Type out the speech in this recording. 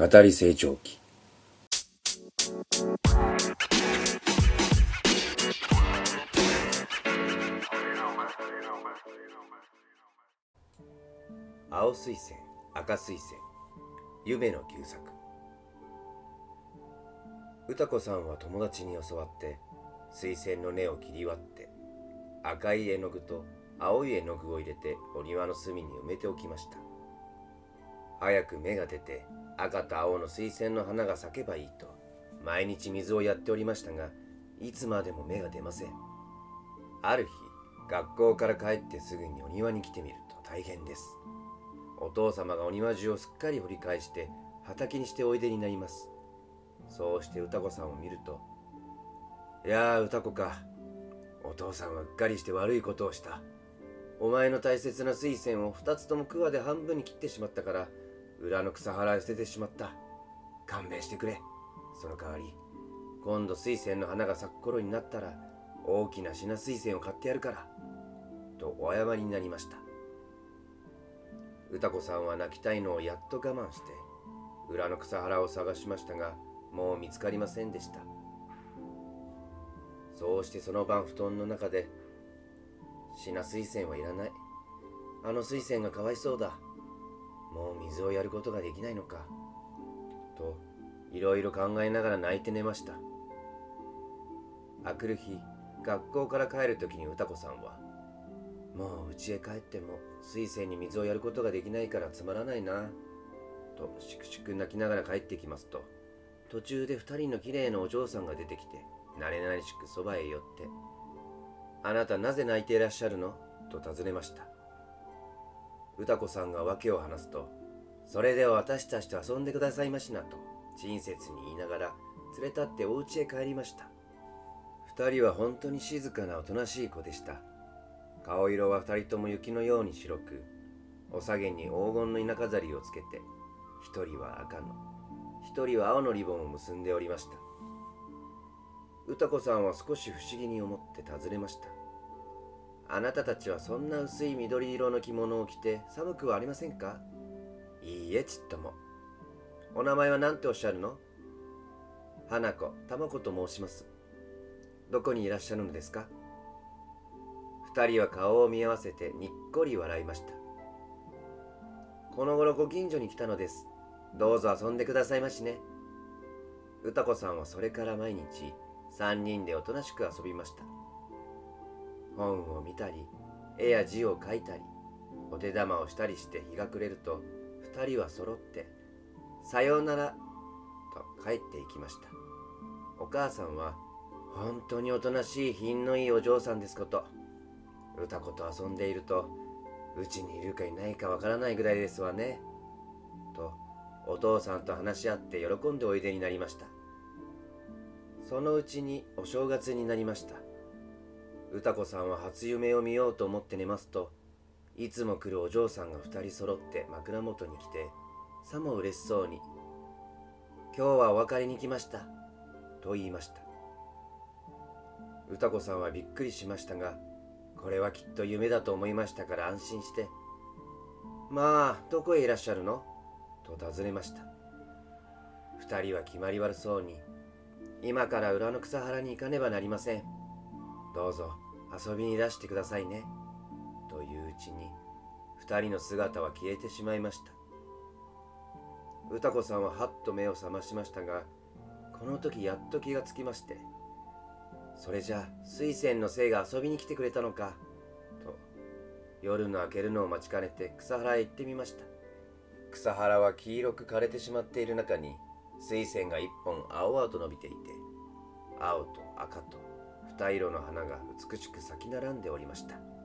語り成長期青水仙赤水仙夢の旧作。歌子さんは友達に教わって水仙の根を切り割って赤い絵の具と青い絵の具を入れてお庭の隅に埋めておきました。早く芽が出て赤と青の水仙の花が咲けばいいと毎日水をやっておりましたがいつまでも芽が出ません。ある日学校から帰ってすぐにお庭に来てみると大変です。お父様がお庭中をすっかり掘り返して畑にしておいでになります。そうして歌子さんを見ると「いやあ歌子か。お父さんはうっかりして悪いことをした。お前の大切な水仙を二つとも桑で半分に切ってしまったから裏の草原へ捨ててしまった。勘弁してくれ。その代わり今度水仙の花が咲く頃になったら大きな品水仙を買ってやるからとお謝りになりました。歌子さんは泣きたいのをやっと我慢して裏の草原を探しましたがもう見つかりませんでした。そうしてその晩布団の中で品水仙はいらない。あの水仙がかわいそうだ。もう水をやることができないのか？といろいろ考えながら泣いて寝ました。あくる日学校から帰る時に歌子さんはもう家へ帰っても水仙に水をやることができないからつまらないなとしくしく泣きながら帰ってきますと途中で二人の綺麗なお嬢さんが出てきて慣れ慣れしくそばへ寄って「あなたなぜ泣いていらっしゃるの?」と尋ねました。歌子さんが訳を話すと「それでは私たちと遊んでくださいましな」と親切に言いながら連れ立ってお家へ帰りました。二人は本当に静かなおとなしい子でした。顔色は二人とも雪のように白くお下げに黄金の稲飾りをつけて一人は赤の一人は青のリボンを結んでおりました。歌子さんは少し不思議に思って尋ねました。あなたたちはそんな薄い緑色の着物を着て寒くはありませんか？いいえちっとも。お名前は何ておっしゃるの？花子玉子と申します。どこにいらっしゃるのですか？二人は顔を見合わせてにっこり笑いました。この頃ご近所に来たのです。どうぞ遊んでくださいましね。歌子さんはそれから毎日三人でおとなしく遊びました。本を見たり絵や字を書いたりお手玉をしたりして日が暮れると二人は揃って「さようなら」と帰っていきました。お母さんは本当におとなしい品のいいお嬢さんですこと。歌子と遊んでいるとうちにいるかいないかわからないぐらいですわね。とお父さんと話し合って喜んでおいでになりました。そのうちにお正月になりました。歌子さんは初夢を見ようと思って寝ますといつも来るお嬢さんが二人揃って枕元に来てさも嬉しそうに「今日はお別れに来ました」と言いました歌子さんはびっくりしましたがこれはきっと夢だと思いましたから安心して「まあどこへいらっしゃるの?」と尋ねました二人は決まり悪そうに今から裏の草原に行かねばなりません。どうぞ遊びに出してくださいね。といううちに、二人の姿は消えてしまいました。歌子さんははっと目を覚ましましたが、この時やっと気がつきまして、それじゃ水仙のせいが遊びに来てくれたのか、と、夜の明けるのを待ちかねて草原へ行ってみました。草原は黄色く枯れてしまっている中に、水仙が一本青々と伸びていて青と赤と色の花が美しく咲き並んでおりました。